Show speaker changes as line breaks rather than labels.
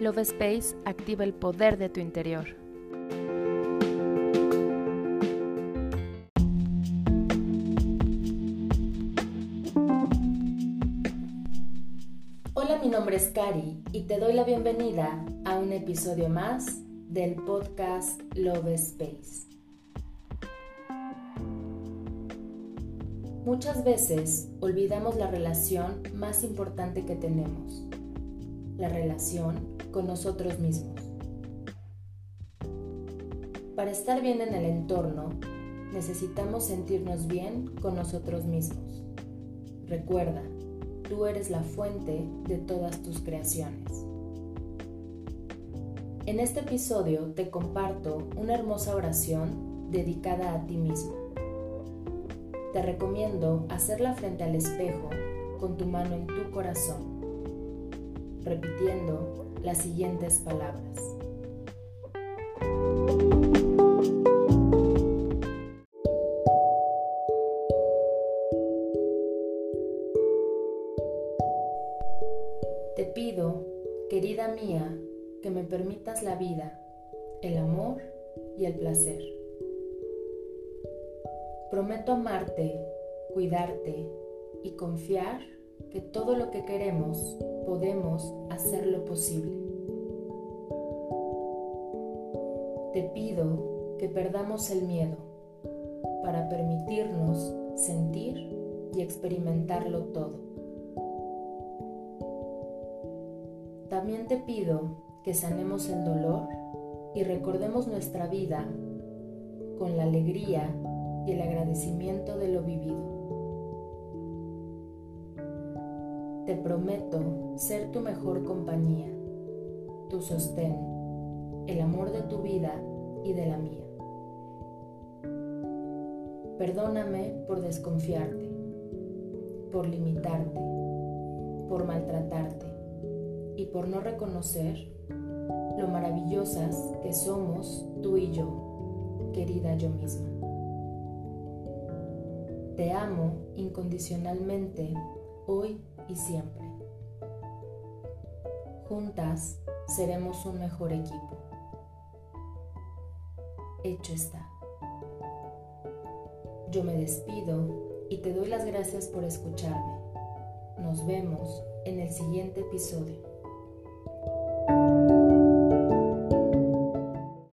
Love Space activa el poder de tu interior.
Hola, mi nombre es Cari y te doy la bienvenida a un episodio más del podcast Love Space. Muchas veces olvidamos la relación más importante que tenemos, la relación con nosotros mismos. Para estar bien en el entorno, necesitamos sentirnos bien con nosotros mismos. Recuerda, tú eres la fuente de todas tus creaciones. En este episodio te comparto una hermosa oración dedicada a ti mismo. Te recomiendo hacerla frente al espejo con tu mano en tu corazón, repitiendo las siguientes palabras. Te pido, querida mía, que me permitas la vida, el amor y el placer. Prometo amarte, cuidarte y confiar que todo lo que queremos podemos hacerlo posible. Te pido que perdamos el miedo para permitirnos sentir y experimentarlo todo. También te pido que sanemos el dolor y recordemos nuestra vida con la alegría y el agradecimiento de lo vivido. Te prometo ser tu mejor compañía, tu sostén, el amor de tu vida y de la mía. Perdóname por desconfiarte, por limitarte, por maltratarte y por no reconocer lo maravillosas que somos tú y yo, querida yo misma. Te amo incondicionalmente hoy y siempre. Juntas seremos un mejor equipo. Hecho está. Yo me despido y te doy las gracias por escucharme. Nos vemos en el siguiente episodio.